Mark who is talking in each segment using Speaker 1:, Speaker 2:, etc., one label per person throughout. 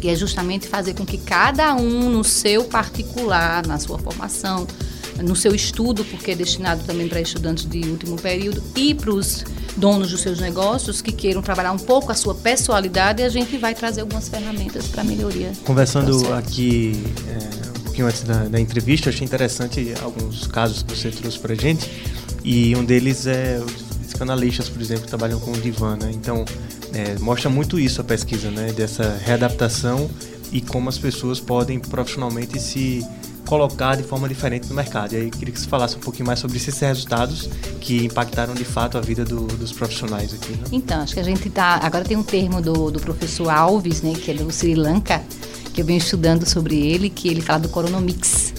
Speaker 1: que é justamente fazer com que cada um no seu particular, na sua formação, no seu estudo, porque é destinado também para estudantes de último período, e para os donos dos seus negócios que queiram trabalhar um pouco a sua pessoalidade, a gente vai trazer algumas ferramentas para melhoria.
Speaker 2: Conversando aqui é, um pouquinho antes da, da entrevista, achei interessante alguns casos que você trouxe para gente, e um deles é os psicanalistas, por exemplo, que trabalham com o divã, né? Então, é, mostra muito isso a pesquisa, né? Dessa readaptação e como as pessoas podem profissionalmente se colocar de forma diferente no mercado. E aí queria que você falasse um pouquinho mais sobre esses resultados que impactaram de fato a vida do, dos profissionais aqui. Né?
Speaker 1: Então, acho que a gente tá. Agora tem um termo do, do professor Alves, né, que é do Sri Lanka, que eu venho estudando sobre ele, que ele fala do coronomics.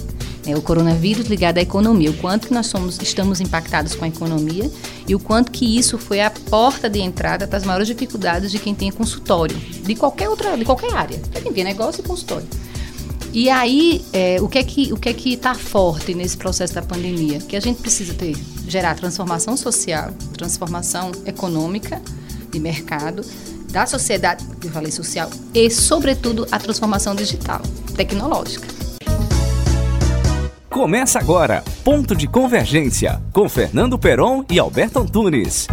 Speaker 1: Né, o coronavírus ligado à economia, o quanto que nós somos, estamos impactados com a economia e o quanto que isso foi a porta de entrada para as maiores dificuldades de quem tem consultório, de qualquer outra, de qualquer área, quem tem negócio e consultório. E aí, é, o que é que o que é que está forte nesse processo da pandemia? Que a gente precisa ter gerar transformação social, transformação econômica de mercado, da sociedade, eu falei social, e sobretudo a transformação digital, tecnológica.
Speaker 3: Começa agora, ponto de convergência com Fernando Peron e Alberto Antunes.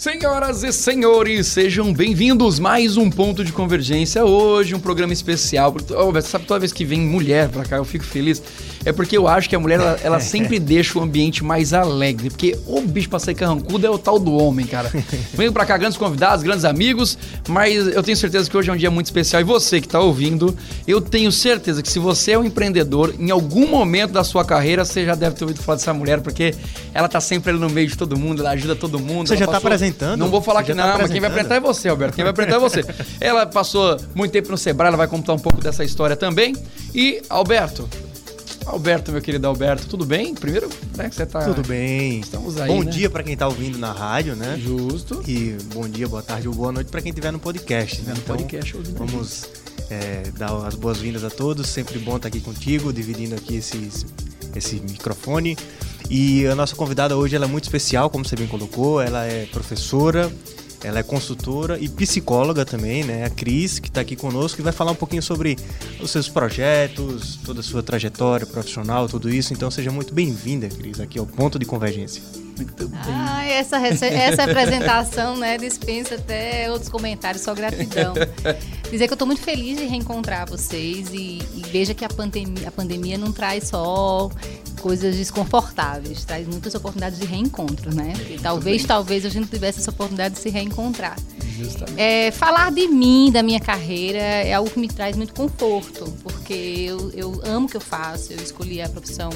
Speaker 4: Senhoras e senhores, sejam bem-vindos mais um ponto de convergência. Hoje um programa especial. Oh, sabe toda vez que vem mulher pra cá, eu fico feliz. É porque eu acho que a mulher ela, ela sempre deixa o ambiente mais alegre, porque o bicho pra sair carrancudo é o tal do homem, cara. Venho pra cá grandes convidados, grandes amigos, mas eu tenho certeza que hoje é um dia muito especial e você que tá ouvindo, eu tenho certeza que se você é um empreendedor, em algum momento da sua carreira você já deve ter ouvido falar dessa mulher, porque ela tá sempre ali no meio de todo mundo, ela ajuda todo mundo.
Speaker 2: Você já tá apresentando?
Speaker 4: Não vou falar que tá não, mas quem vai apresentar é você, Alberto. Quem vai apresentar é você. ela passou muito tempo no Sebrae, ela vai contar um pouco dessa história também. E, Alberto, Alberto, meu querido Alberto, tudo bem? Primeiro, né, que você tá...
Speaker 2: Tudo bem.
Speaker 4: Estamos aí,
Speaker 2: Bom
Speaker 4: né?
Speaker 2: dia para quem tá ouvindo na rádio, né?
Speaker 4: Justo.
Speaker 2: E bom dia, boa tarde ou boa noite para quem estiver no podcast. Né?
Speaker 4: No
Speaker 2: então,
Speaker 4: podcast ouvindo
Speaker 2: vamos é, dar as boas-vindas a todos. Sempre bom estar aqui contigo, dividindo aqui esses, esse microfone. E a nossa convidada hoje ela é muito especial, como você bem colocou. Ela é professora, ela é consultora e psicóloga também, né? A Cris, que está aqui conosco, e vai falar um pouquinho sobre os seus projetos, toda a sua trajetória profissional, tudo isso. Então seja muito bem-vinda, Cris, aqui ao Ponto de Convergência.
Speaker 1: Muito bem. Ah, essa, essa apresentação, né, dispensa até outros comentários, só gratidão. Dizer que eu estou muito feliz de reencontrar vocês e, e veja que a pandemia, a pandemia não traz só coisas desconfortáveis, traz muitas oportunidades de reencontro, né? E talvez, talvez a gente tivesse essa oportunidade de se reencontrar. É, falar de mim, da minha carreira, é algo que me traz muito conforto, porque eu, eu amo o que eu faço, eu escolhi a profissão,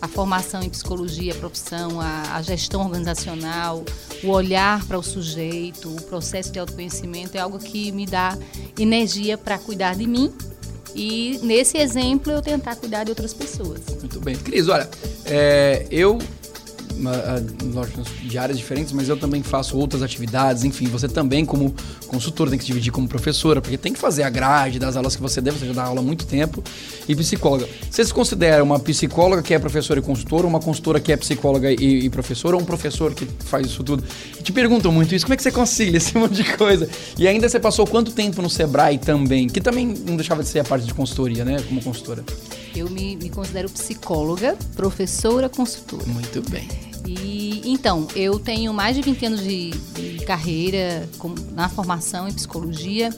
Speaker 1: a formação em psicologia, a profissão, a, a gestão organizacional, o olhar para o sujeito, o processo de autoconhecimento é algo que me dá energia para cuidar de mim e nesse exemplo eu tentar cuidar de outras pessoas.
Speaker 4: Muito bem. Cris, olha, é, eu lógico, de áreas diferentes, mas eu também faço outras atividades, enfim, você também como consultor tem que se dividir como professora, porque tem que fazer a grade das aulas que você deve, você já dá aula há muito tempo, e psicóloga. Você se considera uma psicóloga que é professora e consultora, uma consultora que é psicóloga e, e professora, ou um professor que faz isso tudo? Te perguntam muito isso, como é que você concilia esse monte de coisa? E ainda você passou quanto tempo no Sebrae também, que também não deixava de ser a parte de consultoria, né, como consultora?
Speaker 1: Eu me, me considero psicóloga, professora, consultora.
Speaker 4: Muito bem.
Speaker 1: E então, eu tenho mais de 20 anos de, de carreira com, na formação em psicologia.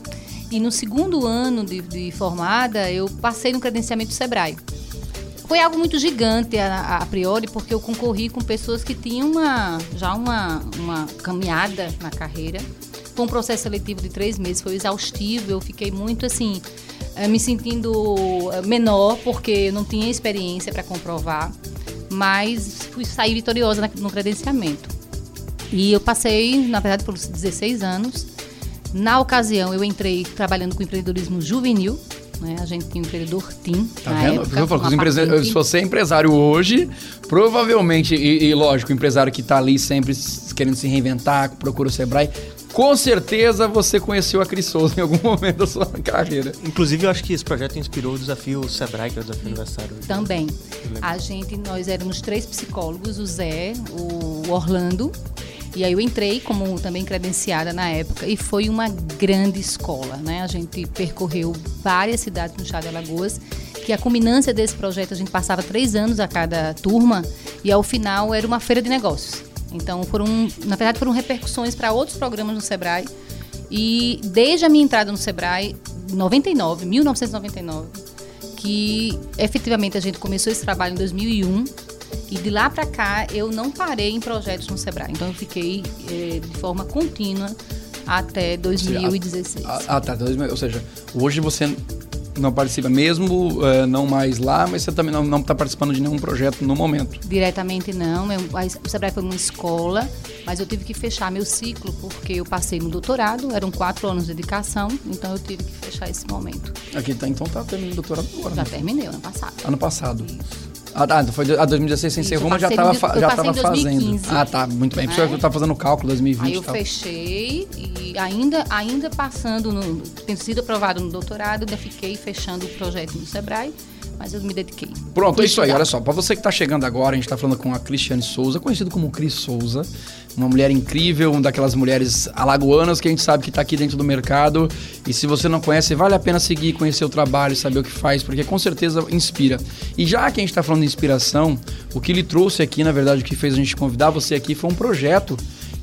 Speaker 1: E no segundo ano de, de, formada, eu passei no credenciamento Sebrae. Foi algo muito gigante a, a, priori, porque eu concorri com pessoas que tinham uma, já uma, uma caminhada na carreira. Foi um processo seletivo de três meses, foi exaustivo. Eu fiquei muito assim, eh, me sentindo eh, menor, porque eu não tinha experiência para comprovar mas fui sair vitoriosa no credenciamento. E eu passei, na verdade, por 16 anos. Na ocasião, eu entrei trabalhando com empreendedorismo juvenil. Né? A gente tinha um empreendedor Team.
Speaker 4: Tá vendo? Época, eu falo, empresa... Se você é empresário hoje, provavelmente, e, e lógico, o empresário que está ali sempre querendo se reinventar, procura o Sebrae, com certeza você conheceu a Cris Souza em algum momento da sua carreira.
Speaker 2: Inclusive, eu acho que esse projeto inspirou o desafio Sebrae, que é o desafio aniversário.
Speaker 1: Também. A gente, nós éramos três psicólogos, o Zé, o Orlando E aí eu entrei como também credenciada na época e foi uma grande escola, né? A gente percorreu várias cidades no Chá de Alagoas, que a culminância desse projeto a gente passava três anos a cada turma e ao final era uma feira de negócios. Então foram, na verdade, foram repercussões para outros programas no Sebrae. E desde a minha entrada no Sebrae, 99, 1999, que efetivamente a gente começou esse trabalho em 2001 e de lá para cá eu não parei em projetos no Sebrae. Então eu fiquei eh, de forma contínua até 2016.
Speaker 4: Ah, ah, tá. Ou seja, hoje você não participa mesmo, uh, não mais lá, mas você também não está participando de nenhum projeto no momento.
Speaker 1: Diretamente não. Eu, o Sebrae foi uma escola, mas eu tive que fechar meu ciclo porque eu passei no doutorado, eram quatro anos de dedicação, então eu tive que fechar esse momento.
Speaker 4: Aqui tá, então tá terminando o doutorado agora.
Speaker 1: Já
Speaker 4: né?
Speaker 1: terminei ano passado.
Speaker 4: Ano passado. Isso. Ah, tá, foi a 2016 sem ser mas já estava já tava fazendo. Ah, tá, muito bem. Né? Você tá fazendo o cálculo 2020
Speaker 1: Aí eu fechei e ainda, ainda passando, no, tendo sido aprovado no doutorado, ainda fiquei fechando o projeto no Sebrae mas eu me dediquei.
Speaker 4: Pronto, é isso aí. Olha só, para você que está chegando agora, a gente está falando com a Cristiane Souza, conhecido como Cris Souza, uma mulher incrível, uma daquelas mulheres alagoanas que a gente sabe que está aqui dentro do mercado. E se você não conhece, vale a pena seguir, conhecer o trabalho, saber o que faz, porque com certeza inspira. E já que a gente está falando de inspiração, o que lhe trouxe aqui, na verdade, o que fez a gente convidar você aqui foi um projeto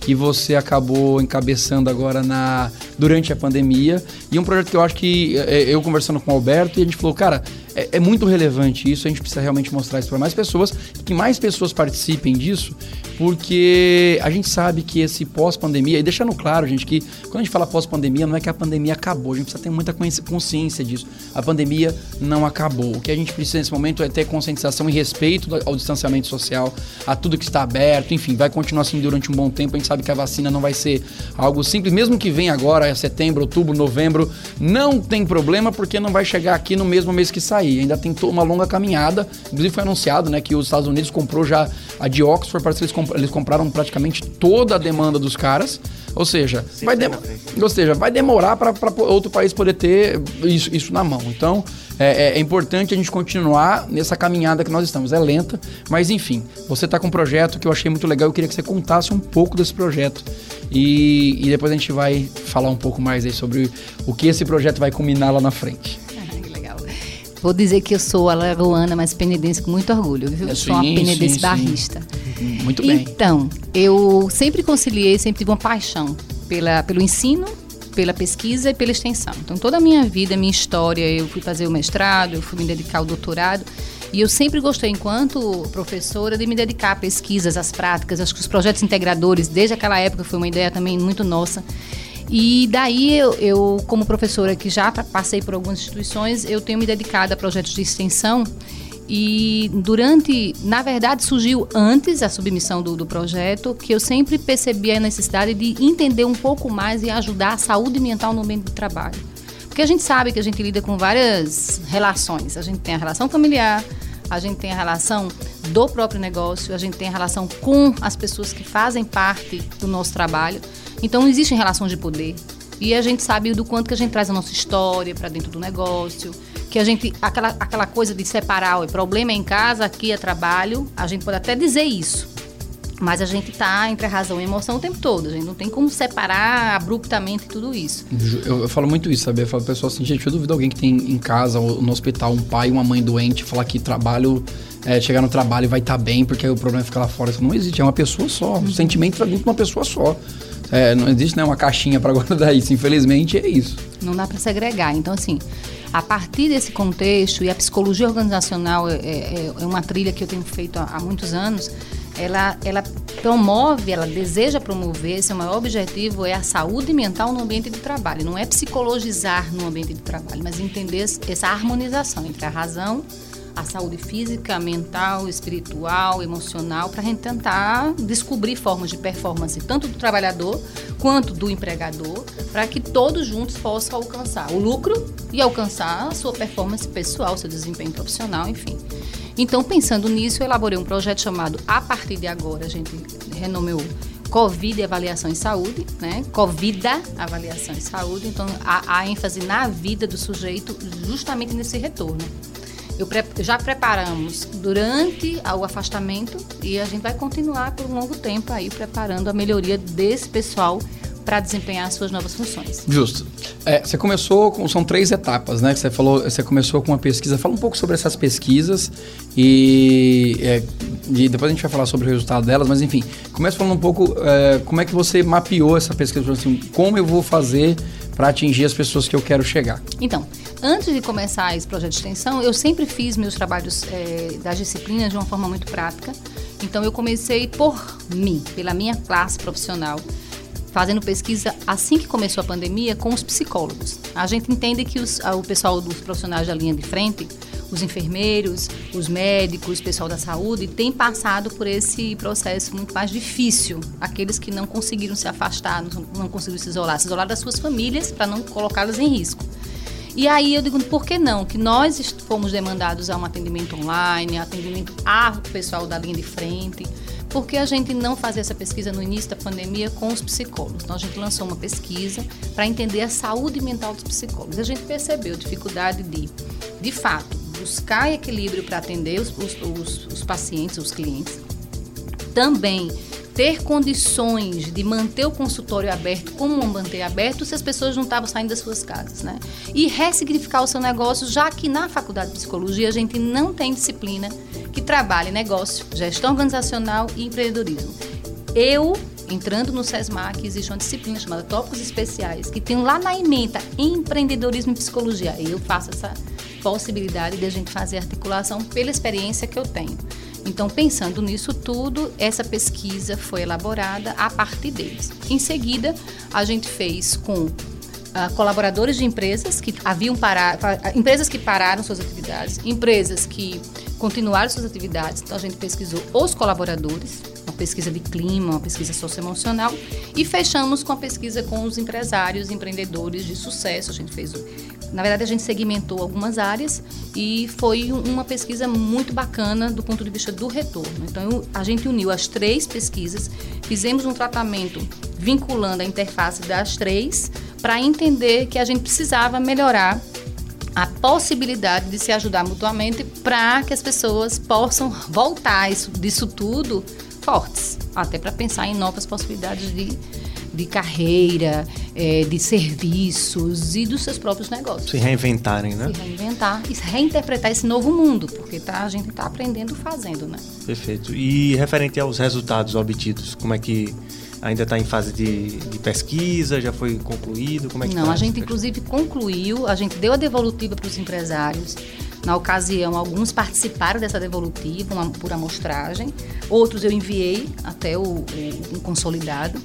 Speaker 4: que você acabou encabeçando agora na durante a pandemia e um projeto que eu acho que é, eu conversando com o Alberto e a gente falou, cara, é, é muito relevante isso, a gente precisa realmente mostrar isso para mais pessoas, que mais pessoas participem disso, porque a gente sabe que esse pós-pandemia, e deixando claro, gente, que quando a gente fala pós-pandemia, não é que a pandemia acabou, a gente precisa ter muita consciência disso. A pandemia não acabou. O que a gente precisa nesse momento é ter conscientização e respeito ao distanciamento social, a tudo que está aberto, enfim, vai continuar assim durante um bom tempo. A gente sabe que a vacina não vai ser algo simples, mesmo que venha agora, é setembro, outubro, novembro, não tem problema, porque não vai chegar aqui no mesmo mês que sair. Ainda tem uma longa caminhada. Inclusive foi anunciado né, que os Estados Unidos comprou já a de Oxford, parece que eles eles compraram praticamente toda a demanda dos caras. Ou seja, vai, dem ou seja, vai demorar para outro país poder ter isso, isso na mão. Então, é, é, é, importante a gente continuar nessa caminhada que nós estamos. É lenta, mas enfim, você está com um projeto que eu achei muito legal. Eu queria que você contasse um pouco desse projeto. E, e depois a gente vai falar um pouco mais aí sobre o que esse projeto vai culminar lá na frente.
Speaker 1: Vou dizer que eu sou alagoana, mas penedense com muito orgulho, viu? Eu sou uma penedense sim, barrista.
Speaker 4: Sim. Muito bem.
Speaker 1: Então, eu sempre conciliei, sempre tive uma paixão pela, pelo ensino, pela pesquisa e pela extensão. Então, toda a minha vida, minha história, eu fui fazer o mestrado, eu fui me dedicar ao doutorado. E eu sempre gostei, enquanto professora, de me dedicar a pesquisas, às práticas. Acho que os projetos integradores, desde aquela época, foi uma ideia também muito nossa. E daí eu, eu, como professora que já passei por algumas instituições, eu tenho me dedicado a projetos de extensão e durante, na verdade, surgiu antes a submissão do, do, projeto, que eu sempre percebi a necessidade de entender um pouco mais e ajudar a saúde mental no ambiente de trabalho. Porque a gente sabe que a gente lida com várias relações. A gente tem a relação familiar, a gente tem a relação do próprio negócio, a gente tem a relação com as pessoas que fazem parte do nosso trabalho. Então, existem relações de poder. E a gente sabe do quanto que a gente traz a nossa história para dentro do negócio, que a gente aquela, aquela coisa de separar, o problema é em casa, aqui é trabalho, a gente pode até dizer isso. Mas a gente está entre a razão e a emoção o tempo todo. A gente não tem como separar abruptamente tudo isso.
Speaker 4: Eu, eu falo muito isso, sabe? Eu falo pro pessoal assim, gente, eu duvido alguém que tem em casa ou no hospital um pai e uma mãe doente falar que trabalho é, chegar no trabalho vai estar tá bem, porque o problema é ficar lá fora. Isso não existe, é uma pessoa só. O sentimento está dentro de uma pessoa só. É, não existe né, uma caixinha para guardar isso. Infelizmente, é isso.
Speaker 1: Não dá para segregar. Então, assim, a partir desse contexto, e a psicologia organizacional é, é, é uma trilha que eu tenho feito há, há muitos anos, ela, ela promove, ela deseja promover, seu maior objetivo é a saúde mental no ambiente de trabalho. Não é psicologizar no ambiente de trabalho, mas entender essa harmonização entre a razão a saúde física, mental, espiritual, emocional, para a gente tentar descobrir formas de performance, tanto do trabalhador quanto do empregador, para que todos juntos possam alcançar o lucro e alcançar a sua performance pessoal, seu desempenho profissional, enfim. Então, pensando nisso, eu elaborei um projeto chamado A Partir de Agora, a gente renomeou Covid Avaliação em Saúde, né? Covid Avaliação em Saúde. Então, a, a ênfase na vida do sujeito justamente nesse retorno. Eu pre já preparamos durante o afastamento e a gente vai continuar por um longo tempo aí preparando a melhoria desse pessoal para desempenhar suas novas funções.
Speaker 4: Justo. É, você começou com. São três etapas, né? Que você falou, você começou com uma pesquisa. Fala um pouco sobre essas pesquisas e, é, e depois a gente vai falar sobre o resultado delas, mas enfim, começa falando um pouco é, como é que você mapeou essa pesquisa, assim, como eu vou fazer para atingir as pessoas que eu quero chegar.
Speaker 1: Então, antes de começar esse projeto de extensão, eu sempre fiz meus trabalhos é, das disciplinas de uma forma muito prática. Então, eu comecei por mim, pela minha classe profissional fazendo pesquisa assim que começou a pandemia com os psicólogos. A gente entende que os, o pessoal dos profissionais da linha de frente, os enfermeiros, os médicos, o pessoal da saúde, tem passado por esse processo muito mais difícil. Aqueles que não conseguiram se afastar, não, não conseguiram se isolar, se isolar das suas famílias para não colocá-las em risco. E aí eu digo, por que não? Que nós fomos demandados a um atendimento online, atendimento ao pessoal da linha de frente, por que a gente não fazer essa pesquisa no início da pandemia com os psicólogos? Então, a gente lançou uma pesquisa para entender a saúde mental dos psicólogos. A gente percebeu dificuldade de, de fato, buscar equilíbrio para atender os, os, os pacientes, os clientes. Também ter condições de manter o consultório aberto, como manter aberto, se as pessoas não estavam saindo das suas casas, né? E ressignificar o seu negócio, já que na faculdade de psicologia a gente não tem disciplina que trabalhe negócio, gestão organizacional e empreendedorismo. Eu, entrando no SESMAC, existe uma disciplina chamada Tópicos Especiais, que tem lá na ementa empreendedorismo e psicologia. Eu faço essa possibilidade de a gente fazer articulação pela experiência que eu tenho. Então, pensando nisso tudo, essa pesquisa foi elaborada a partir deles. Em seguida, a gente fez com uh, colaboradores de empresas que haviam parado, empresas que pararam suas atividades, empresas que continuaram suas atividades. Então a gente pesquisou os colaboradores, uma pesquisa de clima, uma pesquisa socioemocional e fechamos com a pesquisa com os empresários, empreendedores de sucesso. A gente fez, na verdade a gente segmentou algumas áreas e foi uma pesquisa muito bacana do ponto de vista do retorno. Então a gente uniu as três pesquisas, fizemos um tratamento vinculando a interface das três para entender que a gente precisava melhorar a possibilidade de se ajudar mutuamente para que as pessoas possam voltar isso, disso tudo fortes, até para pensar em novas possibilidades de, de carreira, é, de serviços e dos seus próprios negócios.
Speaker 2: Se reinventarem, né?
Speaker 1: Se reinventar e reinterpretar esse novo mundo, porque tá, a gente está aprendendo fazendo, né?
Speaker 2: Perfeito. E referente aos resultados obtidos, como é que ainda está em fase de, de, pesquisa? Já foi concluído? Como é que
Speaker 1: Não,
Speaker 2: tá
Speaker 1: a gente inclusive concluiu, a gente deu a devolutiva para os empresários. Na ocasião, alguns participaram dessa devolutiva uma, por amostragem, outros eu enviei até o, o, o consolidado.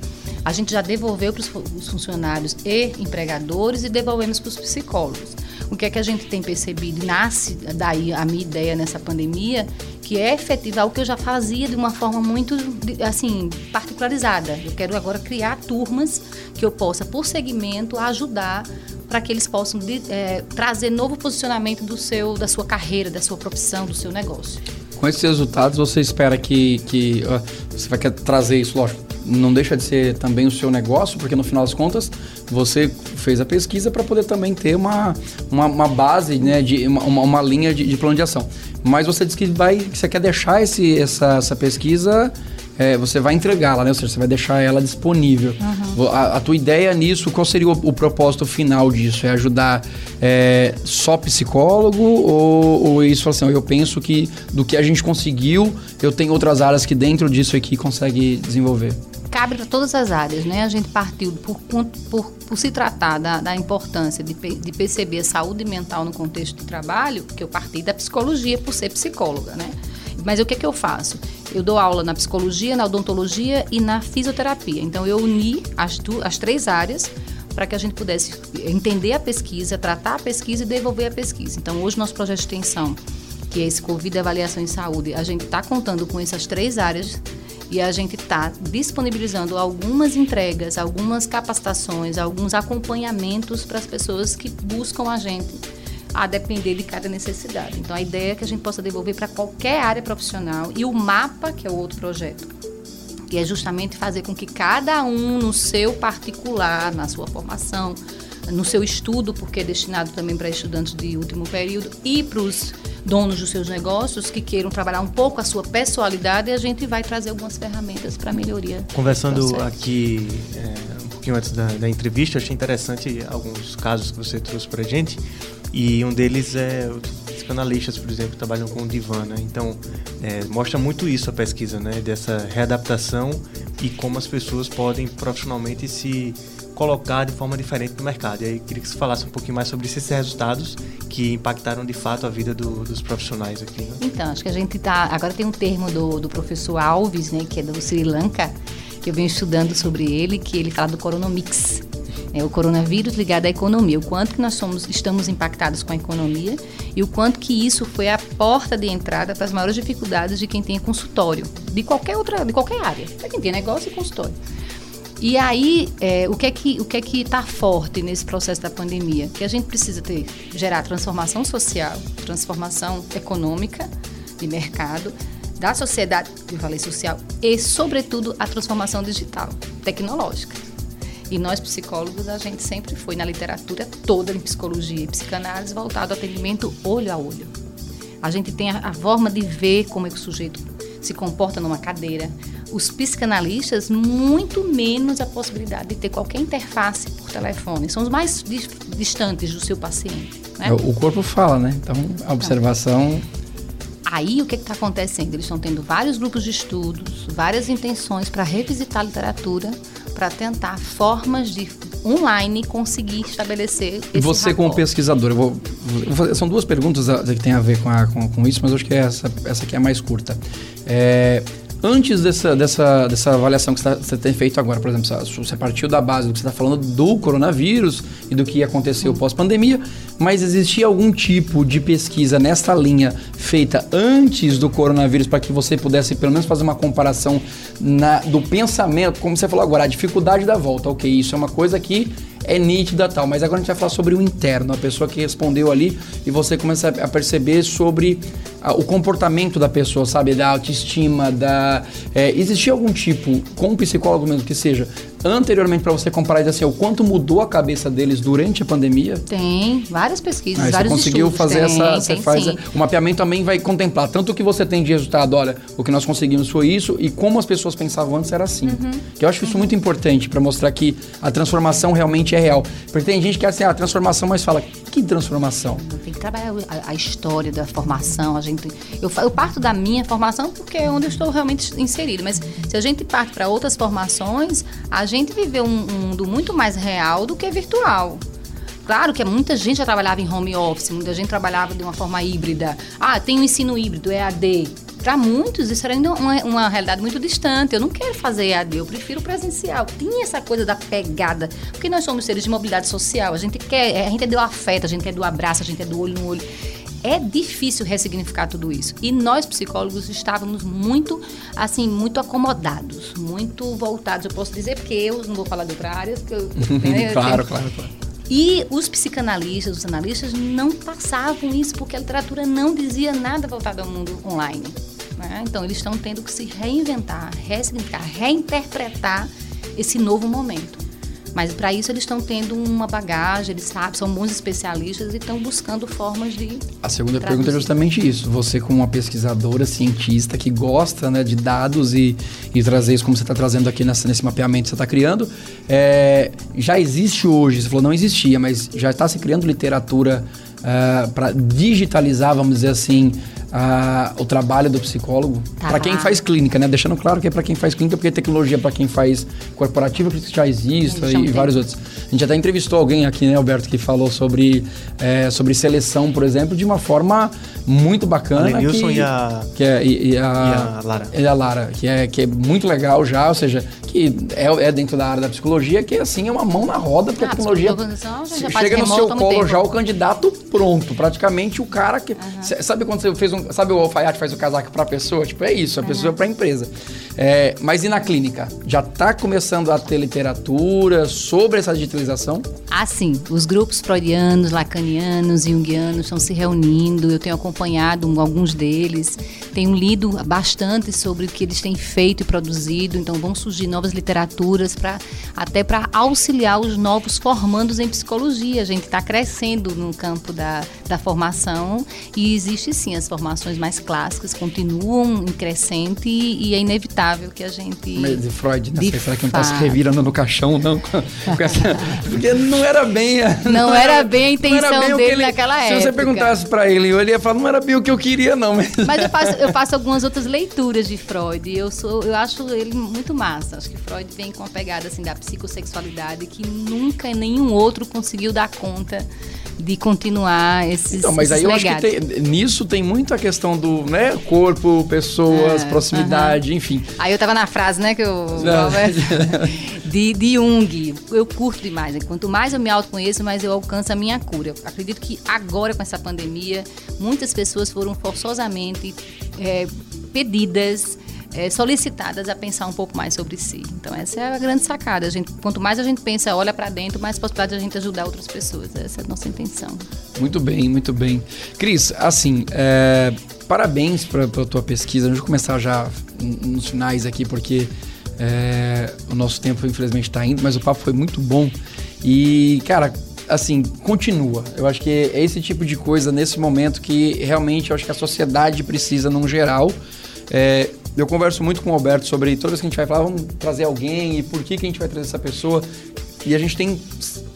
Speaker 1: A gente já devolveu para os funcionários e empregadores e devolvemos para os psicólogos. O que é que a gente tem percebido? Nasce daí a minha ideia nessa pandemia, que é efetivar o que eu já fazia de uma forma muito, assim, particularizada. Eu quero agora criar turmas que eu possa, por segmento, ajudar para que eles possam é, trazer novo posicionamento do seu, da sua carreira, da sua profissão, do seu negócio.
Speaker 4: Com esses resultados, você espera que, que você vai trazer isso, lógico, não deixa de ser também o seu negócio, porque no final das contas você fez a pesquisa para poder também ter uma, uma, uma base, né, de, uma, uma linha de, de, plano de ação. Mas você disse que, vai, que você quer deixar esse, essa, essa pesquisa é, você vai entregá-la, né? Ou seja, você vai deixar ela disponível. Uhum. A, a, tua ideia nisso, qual seria o, o propósito final disso? É ajudar é, só psicólogo ou, ou isso assim, eu penso que do que a gente conseguiu, eu tenho outras áreas que dentro disso aqui consegue desenvolver?
Speaker 1: Cabe para todas as áreas, né? A gente partiu por, por, por se tratar da, da importância de, de, perceber a saúde mental no contexto de trabalho, que eu parti da psicologia por ser psicóloga, né? Mas o que, é que eu faço? Eu dou aula na psicologia, na odontologia e na fisioterapia. Então eu uni as, as três áreas para que a gente pudesse entender a pesquisa, tratar a pesquisa e devolver a pesquisa. Então hoje nosso projeto de extensão, que é esse Covid Avaliação em Saúde, a gente está contando com essas três áreas e a gente está disponibilizando algumas entregas, algumas capacitações, alguns acompanhamentos para as pessoas que buscam a gente a depender de cada necessidade. Então a ideia é que a gente possa devolver para qualquer área profissional e o mapa, que é o outro projeto, que é justamente fazer com que cada um no seu particular, na sua formação, no seu estudo, porque é destinado também para estudantes de último período, e para os donos dos seus negócios que queiram trabalhar um pouco a sua pessoalidade e a gente vai trazer algumas ferramentas para melhoria.
Speaker 2: Conversando aqui é, um pouquinho antes da, da, entrevista, achei interessante alguns casos que você trouxe para gente e um deles é os canalistas, por exemplo, que trabalham com o divã, né? Então, é, mostra muito isso a pesquisa, né? Dessa readaptação e como as pessoas podem profissionalmente se colocar de forma diferente no mercado. E aí queria que você falasse um pouquinho mais sobre esses resultados que impactaram de fato a vida do, dos profissionais aqui. Né?
Speaker 1: Então, acho que a gente tá. Agora tem um termo do, do professor Alves, né, que é do Sri Lanka, que eu venho estudando sobre ele, que ele fala do coronomics. É, o coronavírus ligado à economia, o quanto que nós somos, estamos impactados com a economia e o quanto que isso foi a porta de entrada para as maiores dificuldades de quem tem consultório, de qualquer outra, de qualquer área, para quem tem negócio e consultório. E aí, é, o que é que o que é que está forte nesse processo da pandemia? Que a gente precisa ter gerar transformação social, transformação econômica de mercado, da sociedade, eu falei social, e sobretudo a transformação digital, tecnológica. E nós psicólogos a gente sempre foi na literatura toda em psicologia e psicanálise voltado ao atendimento olho a olho. A gente tem a, a forma de ver como é que o sujeito se comporta numa cadeira, os psicanalistas, muito menos a possibilidade de ter qualquer interface por telefone. São os mais distantes do seu paciente. Né?
Speaker 4: O corpo fala, né? Então, a observação.
Speaker 1: Aí, o que está acontecendo? Eles estão tendo vários grupos de estudos, várias intenções para revisitar a literatura, para tentar formas de online conseguir estabelecer esse
Speaker 4: Você como pesquisador, eu vou, são duas perguntas ah, que tem a ver com, a, com, com, isso, mas acho que essa, essa aqui é a mais curta. É, antes dessa, dessa, dessa avaliação que você tem feito agora, por exemplo, você partiu da base do que você está falando do coronavírus e do que aconteceu pós-pandemia, mas existia algum tipo de pesquisa nessa linha feita antes do coronavírus para que você pudesse pelo menos fazer uma comparação na, do pensamento, como você falou agora, a dificuldade da volta, ok, isso é uma coisa que é nítida tal, mas agora a gente vai falar sobre o interno, a pessoa que respondeu ali e você começa a perceber sobre o comportamento da pessoa, sabe, da autoestima, da é, existia algum tipo com um psicólogo mesmo que seja anteriormente para você comparar e dizer assim, o quanto mudou a cabeça deles durante a pandemia?
Speaker 1: Tem, várias pesquisas, Aí vários
Speaker 4: você conseguiu
Speaker 1: estudos.
Speaker 4: fazer
Speaker 1: tem,
Speaker 4: essa, você tem, faz o mapeamento também vai contemplar tanto o que você tem de resultado, olha, o que nós conseguimos foi isso e como as pessoas pensavam antes era assim. Uhum. Que eu acho isso uhum. muito importante para mostrar que a transformação realmente é real. Porque tem gente que é assim, a ah, transformação, mas fala, que transformação?
Speaker 1: Tem que trabalhar a, a história da formação, a gente eu, eu parto da minha formação porque é onde eu estou realmente inserido, mas se a gente parte para outras formações, a gente viveu um, um mundo muito mais real do que virtual. Claro que muita gente já trabalhava em home office, muita gente trabalhava de uma forma híbrida. Ah, tem o um ensino híbrido, EAD. Para muitos, isso era ainda uma, uma, realidade muito distante. Eu não quero fazer EAD, eu prefiro presencial. Tinha essa coisa da pegada, porque nós somos seres de mobilidade social. A gente quer, a gente é do afeto, a gente é do abraço, a gente é do olho no olho é difícil ressignificar tudo isso. E nós psicólogos estávamos muito, assim, muito acomodados, muito voltados. Eu posso dizer porque eu não vou falar de outra área, porque eu,
Speaker 4: né, claro, claro, claro.
Speaker 1: E os psicanalistas, os analistas não passavam isso porque a literatura não dizia nada voltado ao mundo online. Né? Então eles estão tendo que se reinventar, ressignificar, reinterpretar esse novo momento. Mas para isso eles estão tendo uma bagagem, eles sabem, são bons especialistas e estão buscando formas de.
Speaker 4: A segunda traduzir. pergunta é justamente isso. Você, como uma pesquisadora, cientista que gosta né, de dados e, e trazer isso como você está trazendo aqui nessa, nesse mapeamento que você está criando, é, já existe hoje, você falou não existia, mas já está se criando literatura uh, é, para digitalizar, vamos dizer assim, a, o trabalho do psicólogo tá para quem faz clínica, né? Deixando claro que é para quem faz clínica, porque tecnologia para quem faz corporativa que já existe e, e vários outros. A gente até entrevistou alguém aqui, né, Alberto, que falou sobre, é, sobre seleção, por exemplo, de uma forma muito bacana.
Speaker 2: A que, e a,
Speaker 4: que é, e, e, a, e a Lara. E a Lara, que é, que é muito legal já, ou seja, que é, é dentro da área da psicologia, que assim é uma mão na roda, porque ah, a tecnologia chega no seu colo já o candidato pronto, praticamente o cara que... Uhum. Sabe quando você fez um um, sabe o alfaiate faz o casaco para a pessoa? Tipo, é isso, a pessoa para a empresa. É, mas e na clínica? Já está começando a ter literatura sobre essa digitalização?
Speaker 1: Ah, sim. Os grupos freudianos, lacanianos e junguianos estão se reunindo. Eu tenho acompanhado alguns deles. Tenho lido bastante sobre o que eles têm feito e produzido. Então vão surgir novas literaturas para até para auxiliar os novos formandos em psicologia. A gente está crescendo no campo da, da formação e existe sim as formações mais clássicas continuam em crescente e, e é inevitável que a gente
Speaker 4: de Freud, né? De Será que não está se revirando no caixão não? Porque não era bem a,
Speaker 1: não, não era, era, bem a intenção bem dele ele, naquela época.
Speaker 4: Se você perguntasse para ele, ele ia falar não era bem o que eu queria não.
Speaker 1: Mas, mas eu faço eu faço algumas outras leituras de Freud. Eu sou eu acho ele muito massa. Acho que Freud vem com uma pegada assim da psicossexualidade que nunca nenhum outro conseguiu dar conta de continuar esses Então,
Speaker 4: mas
Speaker 1: esses
Speaker 4: aí eu legados. acho que tem, nisso tem muito a questão do né, corpo, pessoas, é, proximidade, uh -huh. enfim.
Speaker 1: Aí eu tava na frase, né, que eu... de, de Jung. Eu curto demais. Né? Quanto mais eu me autoconheço, mais eu alcanço a minha cura. Eu acredito que agora, com essa pandemia, muitas pessoas foram forçosamente é, pedidas é, solicitadas a pensar um pouco mais sobre si. Então essa é a grande sacada. A gente, quanto mais a gente pensa, olha para dentro, mais possibilidade de a gente ajudar outras pessoas. Essa é a nossa intenção.
Speaker 4: Muito bem, muito bem. Cris, assim, é, parabéns para a tua pesquisa. Vai começar já nos finais aqui, porque é, o nosso tempo infelizmente está indo, mas o papo foi muito bom. E, cara, assim, continua. Eu acho que é esse tipo de coisa nesse momento que realmente eu acho que a sociedade precisa, num geral. É, eu converso muito com o Alberto sobre toda vez que a gente vai falar, vamos trazer alguém e por que, que a gente vai trazer essa pessoa. E a gente tem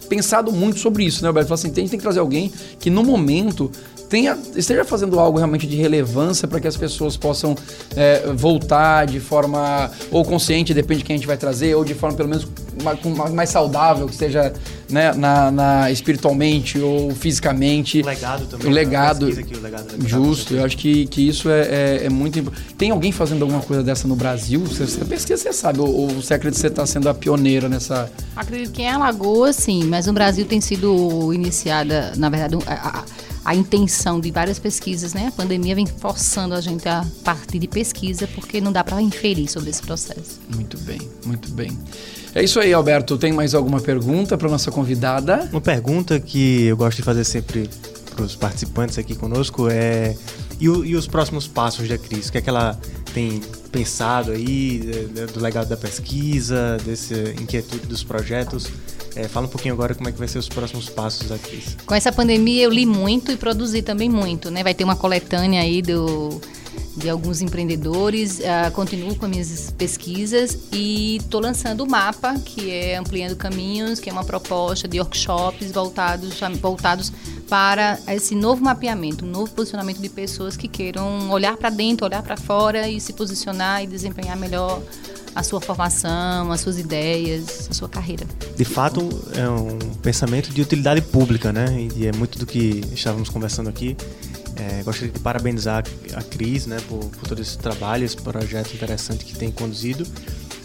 Speaker 4: pensado muito sobre isso, né, Alberto? Fala assim, a gente tem que trazer alguém que no momento tenha, esteja fazendo algo realmente de relevância para que as pessoas possam é, voltar de forma ou consciente, depende de quem a gente vai trazer, ou de forma pelo menos mais, mais saudável, que seja né, na, na, espiritualmente ou fisicamente.
Speaker 2: O legado também.
Speaker 4: O né? legado. Aqui, o legado justo, eu acho que, que isso é, é, é muito importante. Tem alguém fazendo alguma coisa dessa no Brasil? Você, você pesquisa, você sabe, ou, ou você acredita que você está sendo a pioneira nessa.
Speaker 1: Acredito que em Alagoas, sim, mas no Brasil tem sido iniciada, na verdade, a, a a intenção de várias pesquisas, né? A pandemia vem forçando a gente a partir de pesquisa, porque não dá para inferir sobre esse processo.
Speaker 4: Muito bem, muito bem. É isso aí, Alberto. Tem mais alguma pergunta para nossa convidada?
Speaker 2: Uma pergunta que eu gosto de fazer sempre para os participantes aqui conosco é e, o, e, os próximos passos da Cris? O que é que ela tem pensado aí do legado da pesquisa, desse inquietude dos projetos? É, fala um pouquinho agora como é que vai ser os próximos passos da Cris.
Speaker 1: Com essa pandemia eu li muito e produzi também muito, né? Vai ter uma coletânea aí do de alguns empreendedores, uh, continuo com minhas pesquisas e estou lançando o mapa, que é Ampliando Caminhos, que é uma proposta de workshops voltados, voltados para esse novo mapeamento, um novo posicionamento de pessoas que queiram olhar para dentro, olhar para fora e se posicionar e desempenhar melhor a sua formação, as suas ideias, a sua carreira.
Speaker 2: De fato, é um pensamento de utilidade pública, né? E é muito do que estávamos conversando aqui. É, gostaria de parabenizar a Cris né, por, por todo esse trabalho, esse projeto interessante que tem conduzido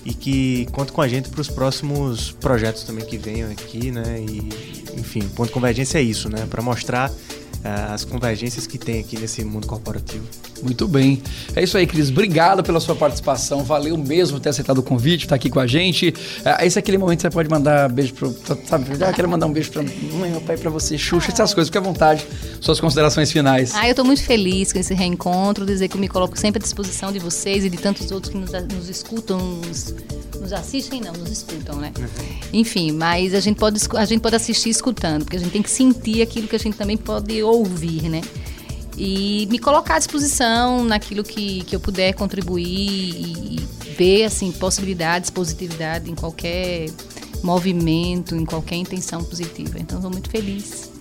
Speaker 2: e que conta com a gente para os próximos projetos também que venham aqui, né? E, enfim, o ponto de convergência é isso, né? Para mostrar uh, as convergências que tem aqui nesse mundo corporativo.
Speaker 4: Muito bem. É isso aí, Cris. Obrigado pela sua participação. Valeu mesmo ter aceitado o convite, estar aqui com a gente. Uh, esse é aquele momento que você pode mandar beijo para. Sabe, já quero mandar um beijo para mãe, meu pai, para você, Xuxa, essas coisas. Fique à vontade. Suas considerações finais.
Speaker 1: Ah, eu estou muito feliz com esse reencontro. Dizer que eu me coloco sempre à disposição de vocês e de tantos outros que nos, nos escutam, nos, nos, assistem, não, nos escutam, né? Uhum. Enfim, mas a gente, pode, a gente pode assistir escutando, porque a gente tem que sentir aquilo que a gente também pode ouvir, né? E me colocar à disposição naquilo que, que eu puder contribuir e, e ver assim possibilidades, positividade em qualquer movimento, em qualquer intenção positiva. Então, estou muito feliz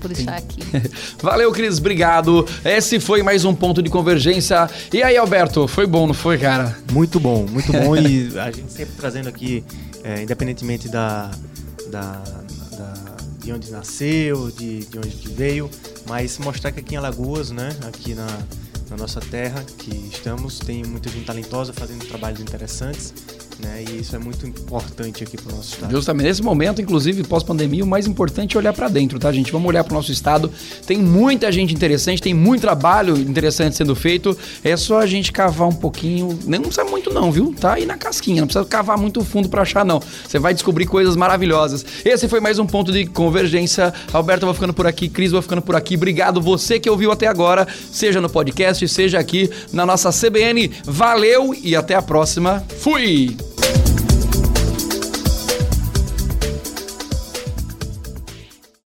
Speaker 1: por estar aqui.
Speaker 4: Valeu, Cris, obrigado. Esse foi mais um ponto de convergência. E aí, Alberto, foi bom, não foi, cara?
Speaker 2: Muito bom, muito bom. e a gente sempre trazendo aqui, é, independentemente da, da de onde nasceu, de, de onde veio, mas mostrar que aqui em Alagoas, né, aqui na, na nossa terra que estamos, tem muita gente talentosa fazendo trabalhos interessantes Né? E isso é muito importante aqui para o nosso estado.
Speaker 4: Justamente. Nesse momento, inclusive, pós-pandemia, o mais importante é olhar para dentro, tá, gente? Vamos olhar para o nosso estado. Tem muita gente interessante, tem muito trabalho interessante sendo feito. É só a gente cavar um pouquinho. Não precisa muito, não, viu? Tá aí na casquinha. Não precisa cavar muito fundo para achar, não. Você vai descobrir coisas maravilhosas. Esse foi mais um ponto de convergência. Alberto, vou ficando por aqui. Cris, vou ficando por aqui. Obrigado você que ouviu até agora, seja no podcast, seja aqui na nossa CBN. Valeu e até a próxima. Fui!